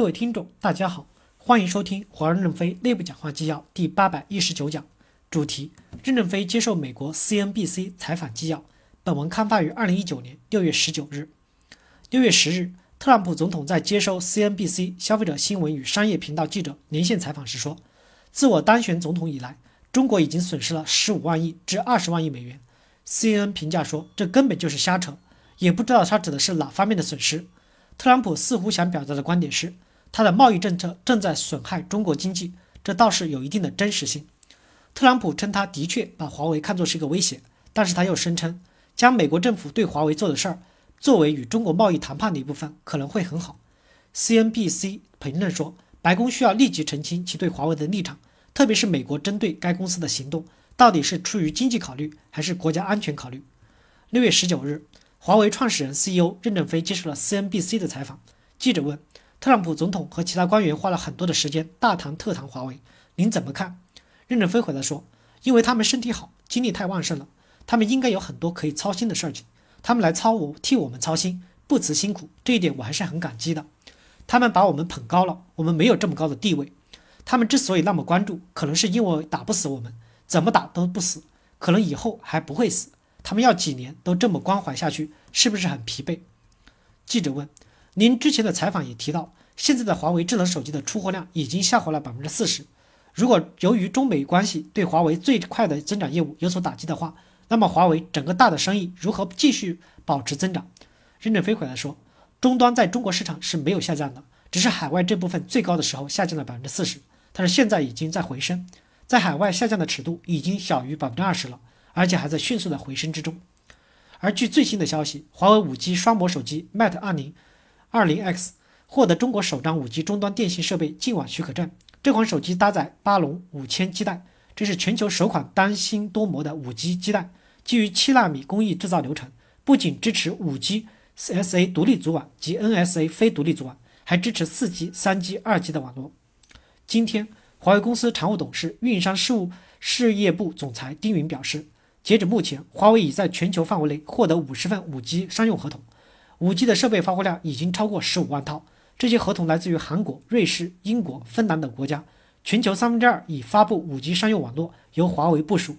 各位听众，大家好，欢迎收听华任正非内部讲话纪要第八百一十九讲，主题：任正非接受美国 CNBC 采访纪要。本文刊发于二零一九年六月十九日。六月十日，特朗普总统在接受 CNBC 消费者新闻与商业频道记者连线采访时说：“自我当选总统以来，中国已经损失了十五万亿至二十万亿美元。”CNN 评价说：“这根本就是瞎扯，也不知道他指的是哪方面的损失。”特朗普似乎想表达的观点是。他的贸易政策正在损害中国经济，这倒是有一定的真实性。特朗普称他的确把华为看作是一个威胁，但是他又声称，将美国政府对华为做的事儿作为与中国贸易谈判的一部分可能会很好。CNBC 评论说，白宫需要立即澄清其对华为的立场，特别是美国针对该公司的行动到底是出于经济考虑还是国家安全考虑。六月十九日，华为创始人 CEO 任正非接受了 CNBC 的采访，记者问。特朗普总统和其他官员花了很多的时间大谈特谈华为，您怎么看？任正非回答说：“因为他们身体好，精力太旺盛了，他们应该有很多可以操心的事情，他们来操我替我们操心，不辞辛苦，这一点我还是很感激的。他们把我们捧高了，我们没有这么高的地位。他们之所以那么关注，可能是因为打不死我们，怎么打都不死，可能以后还不会死。他们要几年都这么关怀下去，是不是很疲惫？”记者问。您之前的采访也提到，现在的华为智能手机的出货量已经下滑了百分之四十。如果由于中美关系对华为最快的增长业务有所打击的话，那么华为整个大的生意如何继续保持增长？任正非回答说，终端在中国市场是没有下降的，只是海外这部分最高的时候下降了百分之四十，但是现在已经在回升，在海外下降的尺度已经小于百分之二十了，而且还在迅速的回升之中。而据最新的消息，华为五 G 双模手机 Mate 二零。二零 X 获得中国首张五 G 终端电信设备进网许可证。这款手机搭载巴龙五千基带，这是全球首款单芯多模的五 G 基带，基于七纳米工艺制造流程，不仅支持五 G SA 独立组网及 NSA 非独立组网，还支持四 G、三 G、二 G 的网络。今天，华为公司常务董事、运营商事务事业部总裁丁云表示，截止目前，华为已在全球范围内获得五十份五 G 商用合同。五 G 的设备发货量已经超过十五万套，这些合同来自于韩国、瑞士、英国、芬兰等国家。全球三分之二已发布五 G 商用网络由华为部署。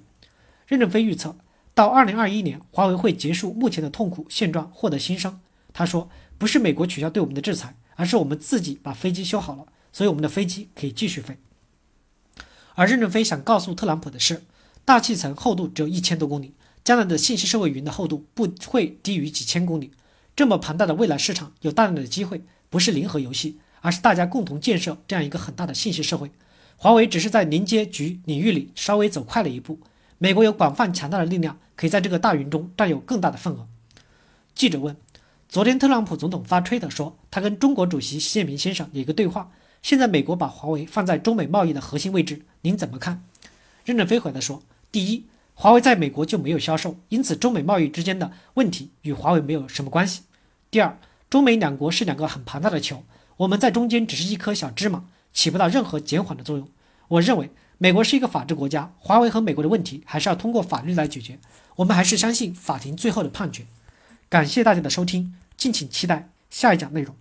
任正非预测，到二零二一年，华为会结束目前的痛苦现状，获得新生。他说：“不是美国取消对我们的制裁，而是我们自己把飞机修好了，所以我们的飞机可以继续飞。”而任正非想告诉特朗普的是，大气层厚度只有一千多公里，将来的信息社会云的厚度不会低于几千公里。这么庞大的未来市场有大量的机会，不是零和游戏，而是大家共同建设这样一个很大的信息社会。华为只是在连接局领域里稍微走快了一步。美国有广泛强大的力量，可以在这个大云中占有更大的份额。记者问：昨天特朗普总统发推特说，他跟中国主席习近平先生有一个对话。现在美国把华为放在中美贸易的核心位置，您怎么看？任正非回答说：第一。华为在美国就没有销售，因此中美贸易之间的问题与华为没有什么关系。第二，中美两国是两个很庞大的球，我们在中间只是一颗小芝麻，起不到任何减缓的作用。我认为美国是一个法治国家，华为和美国的问题还是要通过法律来解决。我们还是相信法庭最后的判决。感谢大家的收听，敬请期待下一讲内容。